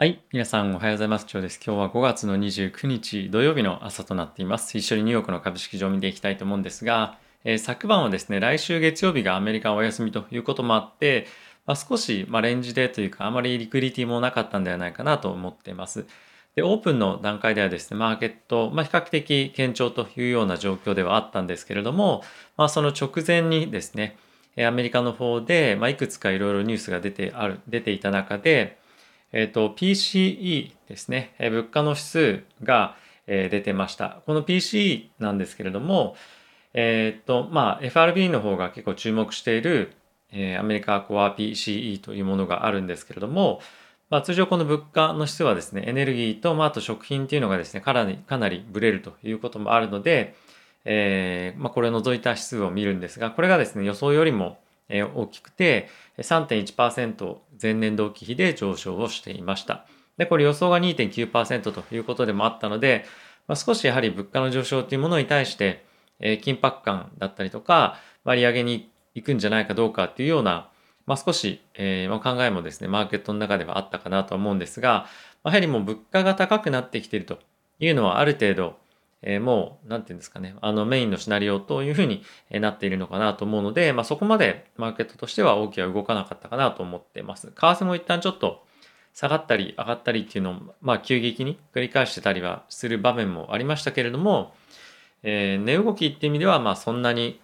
はい。皆さんおはようございます。今日です。今日は5月の29日土曜日の朝となっています。一緒にニューヨークの株式場を見ていきたいと思うんですが、えー、昨晩はですね、来週月曜日がアメリカお休みということもあって、まあ、少し、まあ、レンジでというか、あまりリクリティもなかったんではないかなと思っています。で、オープンの段階ではですね、マーケット、まあ、比較的堅調というような状況ではあったんですけれども、まあ、その直前にですね、アメリカの方で、ま、いくつかいろいろニュースが出てある、出ていた中で、えっ、ー、と、PCE ですね、え物価の指数がえ出てました。この PCE なんですけれども、えっ、ー、と、まあ、FRB の方が結構注目している、えー、アメリカコア PCE というものがあるんですけれども、まあ、通常この物価の指数はですね、エネルギーと、まあ、あと食品っていうのがですね、かなり、かなりブレるということもあるので、えー、まあ、これを除いた指数を見るんですが、これがですね、予想よりも大きくて、3.1%前年同期比で上昇をしていました。で、これ予想が2.9%ということでもあったので、まあ、少しやはり物価の上昇というものに対して、えー、緊迫感だったりとか、割り上げに行くんじゃないかどうかっていうような、まあ、少し、えー、考えもですね、マーケットの中ではあったかなと思うんですが、まやはりもう物価が高くなってきているというのはある程度、え、もう、なんていうんですかね、あのメインのシナリオというふうになっているのかなと思うので、まあ、そこまでマーケットとしては大きく動かなかったかなと思ってます。為替も一旦ちょっと下がったり上がったりっていうのを、まあ、急激に繰り返してたりはする場面もありましたけれども、えー、値動きっていう意味では、まあ、そんなに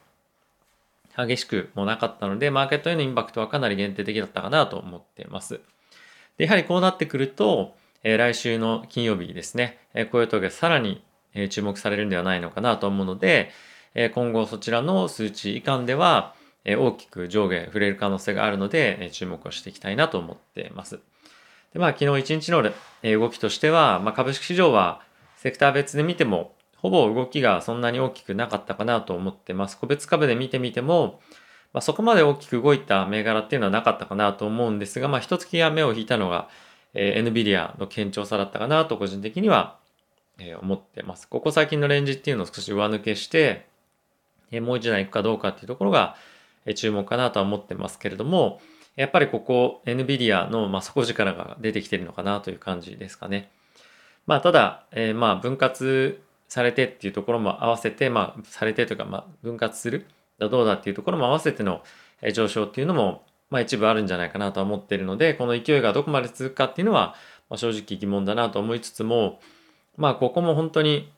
激しくもなかったので、マーケットへのインパクトはかなり限定的だったかなと思ってます。で、やはりこうなってくると、えー、来週の金曜日ですね、えー、雇用統計さらにえ注目されるんではないのかなと思うので、え今後そちらの数値以下では、え大きく上下触れる可能性があるので、え注目をしていきたいなと思っています。でまあ、昨日一日のえ動きとしては、まあ、株式市場はセクター別で見ても、ほぼ動きがそんなに大きくなかったかなと思ってます。個別株で見てみても、まあ、そこまで大きく動いた銘柄っていうのはなかったかなと思うんですが、まあ、一月が目を引いたのが、えー、NVIDIA の堅調さだったかなと個人的にはえ思ってます。ここ最近のレンジっていうのを少し上抜けして、えもう一段行くかどうかっていうところが、え注目かなとは思ってますけれども、やっぱりここ NVIDIA の、まあ、底力が出てきてるのかなという感じですかね。まあ、ただ、えー、まあ、分割されてっていうところも合わせて、まあ、されてというか、まあ、分割するだどうだっていうところも合わせての上昇っていうのも、まあ、一部あるんじゃないかなとは思ってるので、この勢いがどこまで続くかっていうのは、まあ、正直疑問だなと思いつつも、まあ、ここも本当に、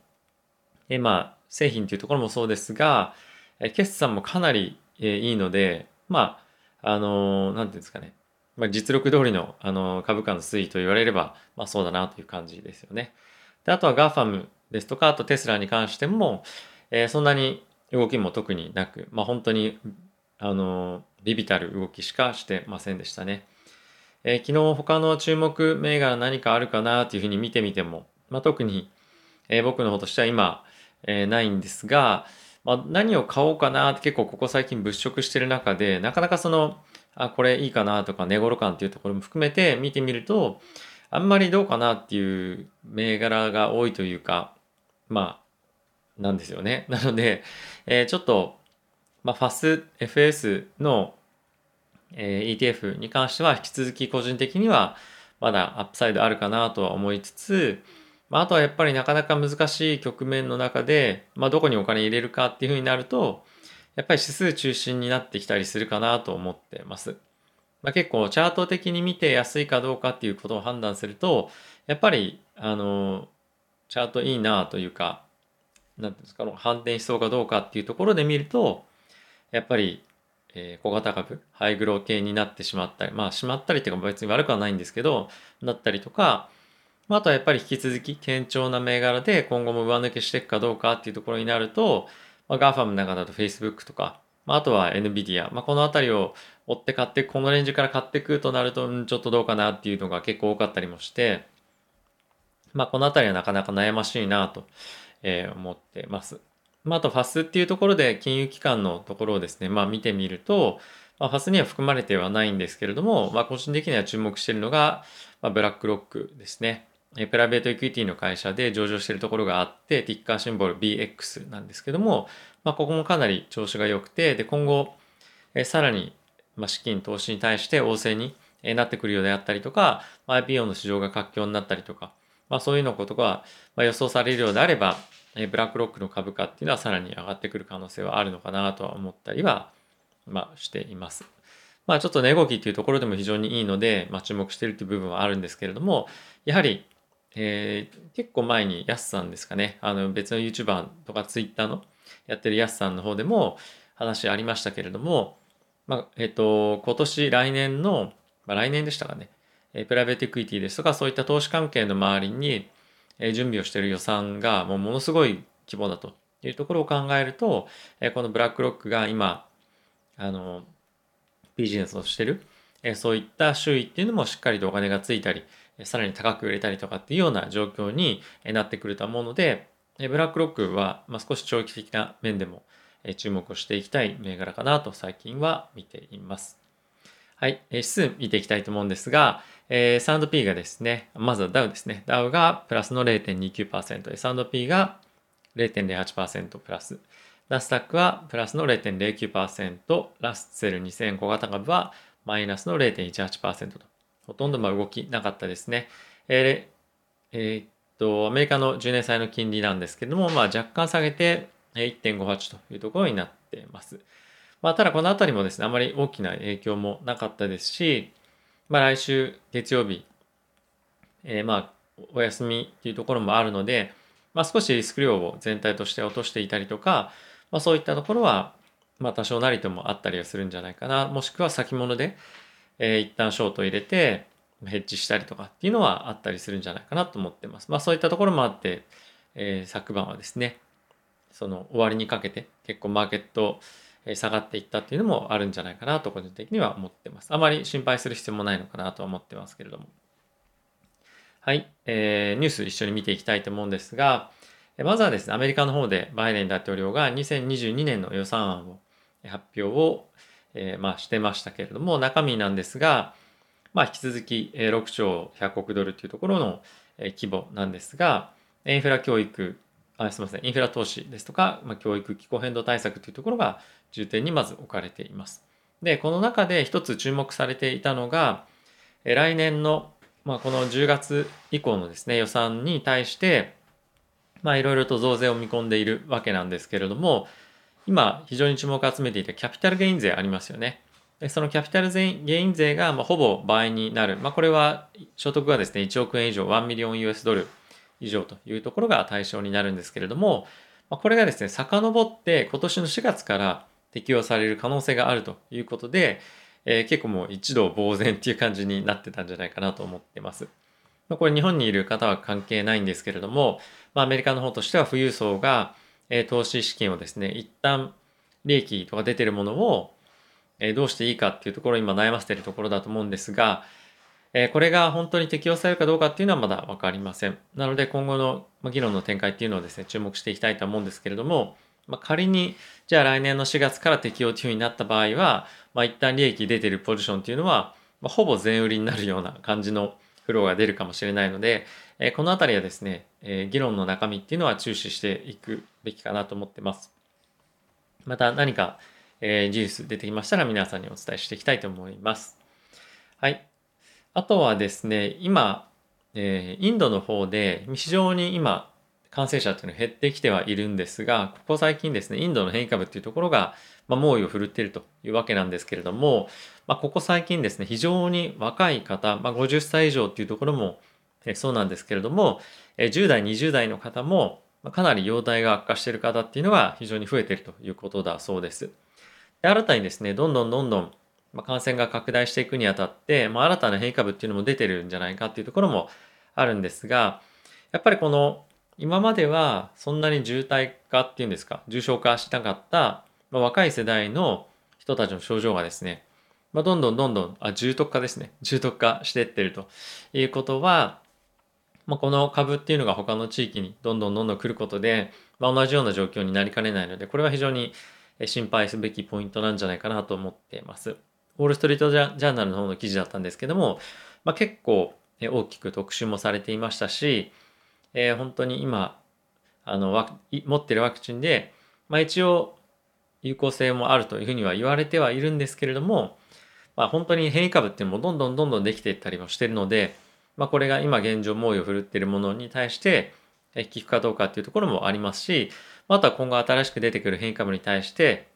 えまあ、製品というところもそうですが、え決算もかなり、えいいので、まあ、あの、なんていうんですかね、まあ、実力通りの、あの株価の推移と言われれば、まあ、そうだなという感じですよね。であとは GAFAM ですとか、あとテスラに関しても、えー、そんなに動きも特になく、まあ、本当に、あの、ビビたる動きしかしてませんでしたね。えー、昨日他の注目銘柄何かあるかなというふうに見てみても、まあ、特に、えー、僕の方としては今、えー、ないんですが、まあ、何を買おうかなって結構ここ最近物色してる中で、なかなかその、あ、これいいかなとか、寝頃感っていうところも含めて見てみると、あんまりどうかなっていう銘柄が多いというか、まあ、なんですよね。なので、えー、ちょっと、まあ、ファス FS の、えー、ETF に関しては引き続き個人的にはまだアップサイドあるかなとは思いつつ、まあ、あとはやっぱりなかなか難しい局面の中で、まあ、どこにお金入れるかっていうふうになると、やっぱり指数中心になってきたりするかなと思ってます。まあ、結構チャート的に見て安いかどうかっていうことを判断すると、やっぱり、あの、チャートいいなというか、なんていうんですか、反転しそうかどうかっていうところで見ると、やっぱり、えー、小型株、ハイグロー系になってしまったり、まあ、しまったりっていうか別に悪くはないんですけど、なったりとか、あ、あとはやっぱり引き続き堅調な銘柄で今後も上抜けしていくかどうかっていうところになると、まあ、GAFAM の中だと Facebook とか、まあ、あとは NVIDIA、まあ、このあたりを追って買ってこのレンジから買っていくとなると、ちょっとどうかなっていうのが結構多かったりもして、まあ、このあたりはなかなか悩ましいなと、え、思ってます。まあ、あとファスっていうところで金融機関のところをですね、まあ、見てみると、まあ、ファスには含まれてはないんですけれども、まあ、個人的には注目しているのが、まあ、ブラックロックですね。プライベートエクイティの会社で上場しているところがあって、ティッカーシンボル BX なんですけども、まあ、ここもかなり調子が良くて、で、今後、えさらに、ま、資金投資に対して旺盛になってくるようであったりとか、IPO の市場が活況になったりとか、まあ、そういうのことが予想されるようであれば、えブラックロックの株価っていうのはさらに上がってくる可能性はあるのかなとは思ったりは、まあ、しています。まあ、ちょっと値動きっていうところでも非常にいいので、まあ、注目しているっていう部分はあるんですけれども、やはり、えー、結構前にヤスさんですかね、あの別の YouTuber とか Twitter のやってるヤスさんの方でも話ありましたけれども、まあ、えっ、ー、と、今年来年の、まあ、来年でしたかね、えプライベートエクイティですとかそういった投資関係の周りに、え準備をしている予算がもうものすごい規模だというところを考えると、えこのブラックロックが今あのビジネスをしてる、えそういった周囲っていうのもしっかりとお金がついたりさらに高く売れたりとかっていうような状況になってくると思うのでブラックロックは、少し長期的な面でも注目をしていきたい銘柄かなと最近は見ています。はい、指数見ていきたいと思うんですが、えー、S&P がですね、まずはダウですね。ダウがプラスの0.29%、S&P が0.08%プラス、ナスダックはプラスの0.09%、ラッセル2000小型株はマイナスの0.18%と、ほとんどま動きなかったですね。えー、えー、っと、アメリカの10年債の金利なんですけども、まあ、若干下げて1.58というところになっています。まあ、ただこのあたりもですね、あまり大きな影響もなかったですし、まあ、来週月曜日、えー、まあお休みっていうところもあるので、まあ、少しリスク量を全体として落としていたりとか、まあ、そういったところは、まあ、多少なりともあったりはするんじゃないかなもしくは先物で、えー、一旦ショート入れてヘッジしたりとかっていうのはあったりするんじゃないかなと思ってます。まあ、そういったところもあって、えー、昨晩はですねその終わりにかけて結構マーケット下がっていったっていうのもあるんじゃないかなと個人的には思ってます。あまり心配する必要もないのかなとは思ってますけれども。はい、えー、ニュース一緒に見ていきたいと思うんですが、まずはですね、アメリカの方でバイデン大統領が2022年の予算案を発表を、えー、まあ、してましたけれども、中身なんですが、まあ、引き続き6兆100億ドルというところの規模なんですが、インフラ教育、あすみません、インフラ投資ですとか、まあ、教育、気候変動対策というところが重点にまず置かれています。で、この中で一つ注目されていたのが、来年の、まあ、この10月以降のですね、予算に対して、まあ、いろいろと増税を見込んでいるわけなんですけれども、今、非常に注目を集めていたキャピタルゲイン税ありますよね。そのキャピタルゲイン税がまあほぼ倍になる。まあ、これは所得がですね、1億円以上、1ミリオン US ドル以上というところが対象になるんですけれども、まあ、これがですね、遡って今年の4月から適用される可能性があるということで、えー、結構もう一度呆然っていう感じになってたんじゃないかなと思ってます。まあ、これ日本にいる方は関係ないんですけれども、まあ、アメリカの方としては富裕層が、えー、投資資金をですね、一旦利益とか出てるものを、えー、どうしていいかっていうところを今悩ませているところだと思うんですが、えこれが本当に適用されるかどうかっていうのはまだ分かりません。なので今後の議論の展開っていうのをですね、注目していきたいと思うんですけれども、まあ、仮にじゃあ来年の4月から適用というふうになった場合は、まあ、一旦利益出てるポジションっていうのは、まあ、ほぼ全売りになるような感じのフローが出るかもしれないので、えー、このあたりはですね、えー、議論の中身っていうのは注視していくべきかなと思ってます。また何か、えー、事実出てきましたら皆さんにお伝えしていきたいと思います。はい。あとはですね、今、えー、インドの方で非常に今感染者っていうのは減ってきてはいるんですが、ここ最近ですね、インドの変異株っていうところが、まあ、猛威を振るっているというわけなんですけれども、まあ、ここ最近ですね、非常に若い方、まあ、50歳以上っていうところもえそうなんですけれども、え10代、20代の方も、かなり容体が悪化している方っていうのが非常に増えているということだそうです。で新たにですね、どんどんどんどん感染が拡大していくにあたって、まあ、新たな変異株っていうのも出てるんじゃないかっていうところもあるんですが、やっぱりこの今まではそんなに渋滞化っていうんですか、重症化しなかった、まあ、若い世代の人たちの症状がですね、まあ、どんどんどんどん、あ、重篤化ですね。重篤化してってるということは、まあ、この株っていうのが他の地域にどんどんどんどん来ることで、まあ、同じような状況になりかねないので、これは非常に心配すべきポイントなんじゃないかなと思っています。ウォール・ストリート・ジャーナルの方の記事だったんですけども、まあ、結構大きく特集もされていましたし、えー、本当に今あの持ってるワクチンで、まあ、一応有効性もあるというふうには言われてはいるんですけれども、まあ、本当に変異株っていうのもどんどんどんどんできていったりもしてるので、まあ、これが今現状猛威を振るっているものに対して効くかどうかっていうところもありますしあとは今後新しく出てくる変異株に対して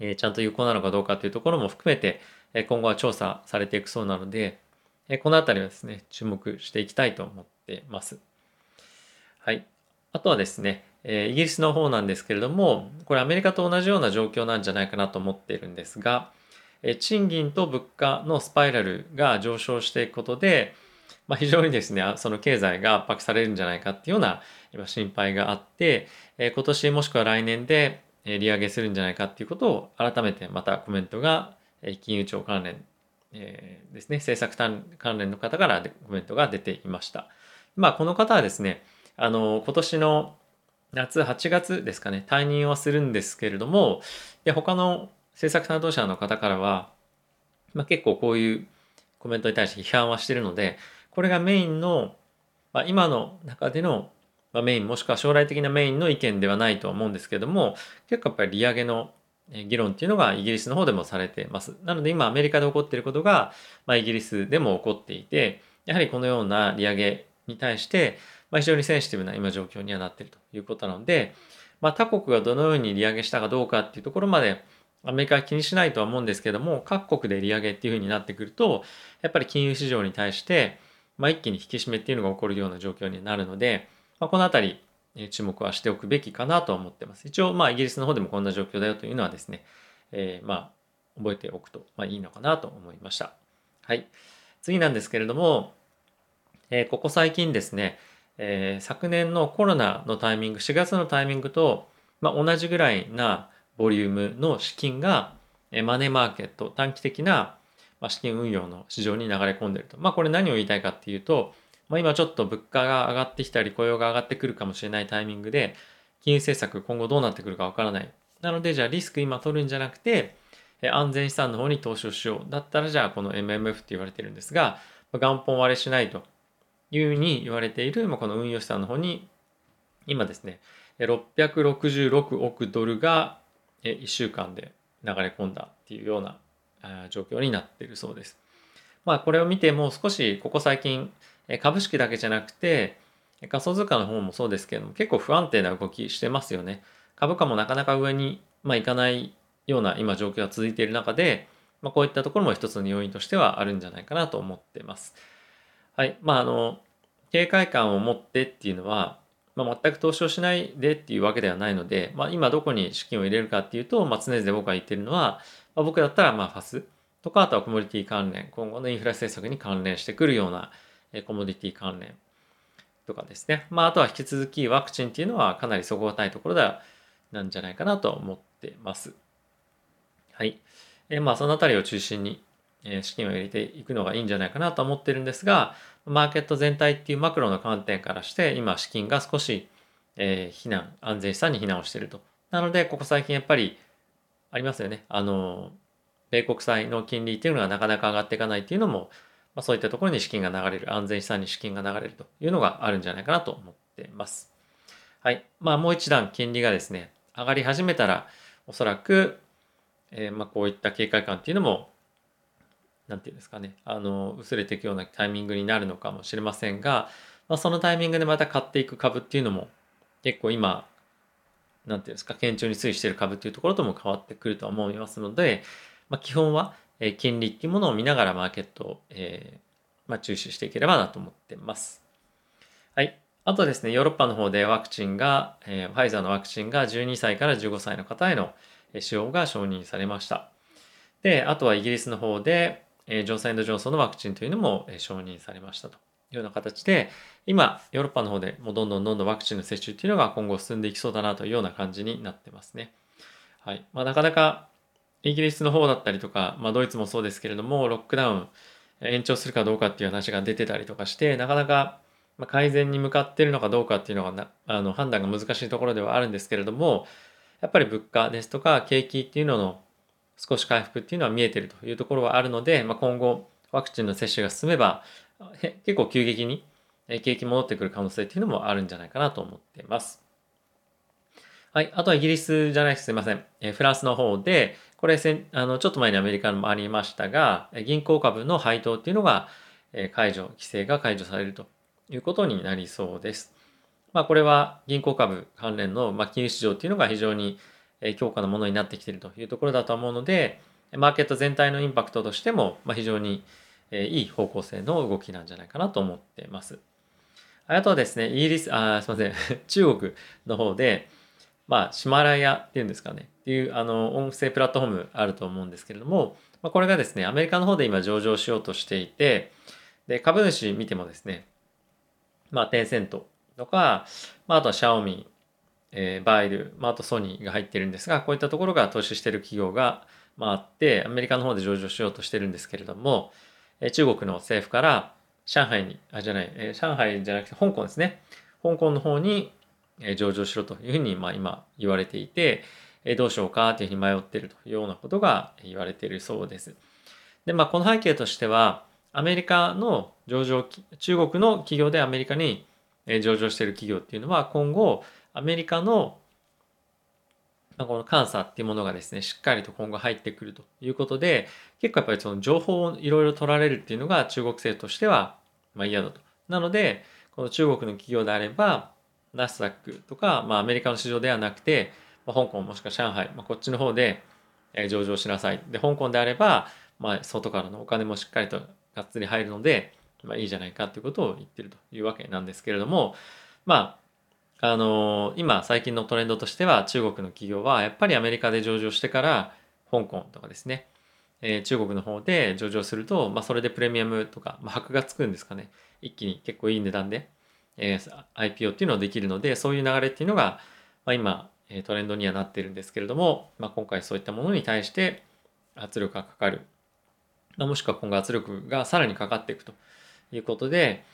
えちゃんと有効なのかどうかっていうところも含めて、え今後は調査されていくそうなので、えこのあたりはですね、注目していきたいと思っています。はい。あとはですね、えイギリスの方なんですけれども、これアメリカと同じような状況なんじゃないかなと思っているんですが、え賃金と物価のスパイラルが上昇していくことで、まあ、非常にですね、その経済が圧迫されるんじゃないかっていうような心配があって、え今年もしくは来年で利上げするんじゃないかっていうことを改めてまたコメントが金融庁関連えですね政策関連の方からコメントが出ていました。まあこの方はですねあの今年の夏8月ですかね退任はするんですけれどもで他の政策担当者の方からは、まあ、結構こういうコメントに対して批判はしてるのでこれがメインの、まあ、今の中でのま、メインもしくは将来的なメインの意見ではないとは思うんですけども結構やっぱり利上げの議論っていうのがイギリスの方でもされてます。なので今アメリカで起こっていることが、まあ、イギリスでも起こっていてやはりこのような利上げに対して、まあ、非常にセンシティブな今状況にはなっているということなので、まあ、他国がどのように利上げしたかどうかっていうところまでアメリカは気にしないとは思うんですけども各国で利上げっていうふうになってくるとやっぱり金融市場に対して、まあ、一気に引き締めっていうのが起こるような状況になるので、まあ、このあたり注目はしておくべきかなと思ってます。一応、まあ、イギリスの方でもこんな状況だよというのはですね、えー、まあ、覚えておくと、まあ、いいのかなと思いました。はい。次なんですけれども、えー、ここ最近ですね、えー、昨年のコロナのタイミング、4月のタイミングと、まあ、同じぐらいなボリュームの資金が、え、マネーマーケット、短期的な、まあ、資金運用の市場に流れ込んでると。まあ、これ何を言いたいかっていうと、まあ、今ちょっと物価が上がってきたり雇用が上がってくるかもしれないタイミングで金融政策今後どうなってくるかわからない。なのでじゃあリスク今取るんじゃなくて安全資産の方に投資をしよう。だったらじゃあこの MMF って言われてるんですが元本割れしないというふうに言われているまあこの運用資産の方に今ですね666億ドルが1週間で流れ込んだっていうような状況になっているそうです。まあこれを見ても少しここ最近株式だけじゃなくて仮想通貨の方もそうですけれども結構不安定な動きしてますよね。株価もなかなか上に、まあ、いかないような今状況が続いている中で、まあ、こういったところも一つの要因としてはあるんじゃないかなと思っています。はい。まあ、あの、警戒感を持ってっていうのは、まあ、全く投資をしないでっていうわけではないので、まあ、今どこに資金を入れるかっていうと、まあ、常々僕が言ってるのは、まあ、僕だったらまあファスとか、あとはコモディティ関連、今後のインフラ政策に関連してくるようなコモディティ関連とかですね。まあ、あとは引き続きワクチンっていうのはかなり底堅いところでなんじゃないかなと思ってます。はい。えまあ、そのあたりを中心に、資金を入れていくのがいいんじゃないかなと思ってるんですが、マーケット全体っていうマクロの観点からして、今資金が少し、え避難、安全資産に避難をしていると。なので、ここ最近やっぱりありますよね。あの、米国債の金利っていうのがなかなか上がっていかないっていうのも、まあ、そういったところに資金が流れる、安全資産に資金が流れるというのがあるんじゃないかなと思っています。はい。まあ、もう一段金利がですね、上がり始めたら、おそらく、えー、まあ、こういった警戒感っていうのも、なんていうんですかね、あの、薄れていくようなタイミングになるのかもしれませんが、まあ、そのタイミングでまた買っていく株っていうのも、結構今、なんていうんですか、堅調に推移している株っていうところとも変わってくるとは思いますので、まあ、基本は、金利っていうものを見ながらマーケットを、えー、まあ、注視していければなと思ってます。はい。あとですね、ヨーロッパの方でワクチンが、えー、ファイザーのワクチンが12歳から15歳の方への使用が承認されました。で、あとはイギリスの方で、え、ジョンソンジョンソンのワクチンというのも、え、承認されましたというような形で、今、ヨーロッパの方でもうどんどんどんどんワクチンの接種っていうのが今後進んでいきそうだなというような感じになってますね。はい。まあ、なかなかイギリスの方だったりとか、まあ、ドイツもそうですけれども、ロックダウン延長するかどうかっていう話が出てたりとかして、なかなか改善に向かってるのかどうかっていうのがなあの判断が難しいところではあるんですけれども、やっぱり物価ですとか景気っていうのの少し回復っていうのは見えてるというところはあるので、まあ、今後ワクチンの接種が進めば結構急激に景気戻ってくる可能性っていうのもあるんじゃないかなと思っています。はい。あとはイギリスじゃないすすいません。えフランスの方でこれせあのちょっと前にアメリカもありましたが銀行株の配当っていうのがえ解除規制が解除されるということになりそうです。まあ、これは銀行株関連の、まあ、金融市場っていうのが非常に強化のものになってきているというところだと思うのでマーケット全体のインパクトとしても、まあ、非常にいい方向性の動きなんじゃないかなと思っています。あとはですね、イギリス、あ、すみません、中国の方で、まあ、シマラヤっていうんですかね、っていうあの音声プラットフォームあると思うんですけれども、まあ、これがですね、アメリカの方で今上場しようとしていて、で、株主見てもですね、まあ、テンセントとか、まあ、あとはシャオミ、えー、バイル、まあ、あとソニーが入ってるんですが、こういったところが投資してる企業が、まあ、あって、アメリカの方で上場しようとしてるんですけれども、えー、中国の政府から、上海に、あ、じゃない、えー、上海じゃなくて香港ですね。香港の方に、えー、上場しろというふうに、まあ、今言われていて、えー、どうしようかというふうに迷っているというようなことが言われているそうです。で、まあ、この背景としては、アメリカの上場、中国の企業でアメリカに上場している企業っていうのは今後アメリカのこの監査っていうものがですね、しっかりと今後入ってくるということで、結構やっぱりその情報をいろいろ取られるっていうのが中国政府としてはま嫌だと。なので、この中国の企業であれば、ナスダックとか、まあアメリカの市場ではなくて、ま、香港もしくは上海、まあ、こっちの方で上場しなさい。で、香港であれば、まあ外からのお金もしっかりとがっつり入るので、まあいいじゃないかということを言ってるというわけなんですけれども、まああの今最近のトレンドとしては中国の企業はやっぱりアメリカで上場してから香港とかですね、えー、中国の方で上場すると、まあ、それでプレミアムとか、まあ、箔がつくんですかね。一気に結構いい値段で、えー、IPO っていうのをできるのでそういう流れっていうのが、まあ、今トレンドにはなってるんですけれども、まあ、今回そういったものに対して圧力がかかる、まあ、もしくは今後圧力がさらにかかっていくということで、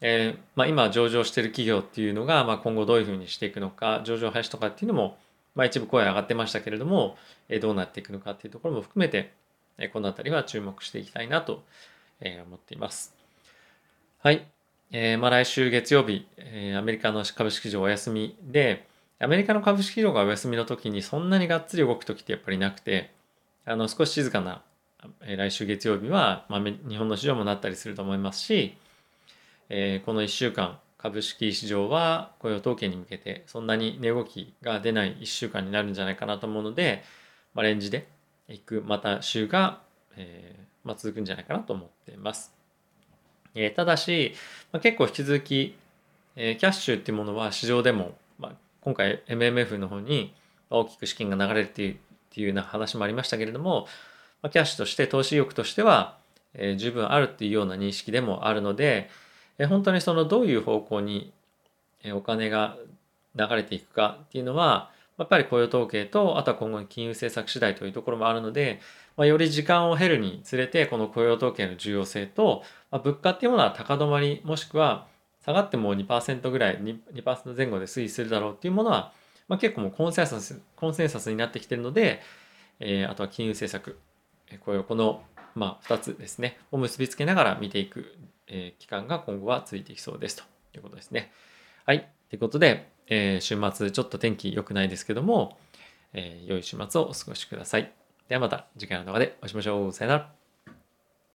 えー、まあ、今上場している企業っていうのが、まあ、今後どういうふうにしていくのか上場廃止とかっていうのも、まあ、一部声上がってましたけれども、えー、どうなっていくのかっていうところも含めて、えー、この辺りは注目していきたいなと、え思っています。はい。えー、まあ、来週月曜日、えアメリカの株式市場お休みで、アメリカの株式市場がお休みの時にそんなにがっつり動く時ってやっぱりなくて、あの少し静かな、え来週月曜日は、まあ、日本の市場もなったりすると思いますし、えー、この1週間株式市場は雇用統計に向けてそんなに値動きが出ない1週間になるんじゃないかなと思うので、まあ、レンジでいくまた週が、えーまあ、続くんじゃないかなと思っています。えー、ただし、まあ、結構引き続き、えー、キャッシュっていうものは市場でも、まあ、今回 MMF の方に大きく資金が流れるっていうっていうような話もありましたけれども、まあ、キャッシュとして投資意欲としては、えー、十分あるっていうような認識でもあるので、え本当にそのどういう方向にお金が流れていくかっていうのはやっぱり雇用統計とあとは今後の金融政策次第というところもあるので、まあ、より時間を経るにつれてこの雇用統計の重要性と、まあ、物価っていうものは高止まりもしくは下がっても2%ぐらい 2%, 2前後で推移するだろうっていうものは、まあ、結構もうコンセンサスコンセンサスになってきてるので、えー、あとは金融政策これこの、まあ、2つですねを結びつけながら見ていくえー、期間が今後は続いていきそうですということですね。はい。ということで、えー、週末ちょっと天気良くないですけども、えー、良い週末をお過ごしください。ではまた次回の動画でお会いしましょう。さよなら。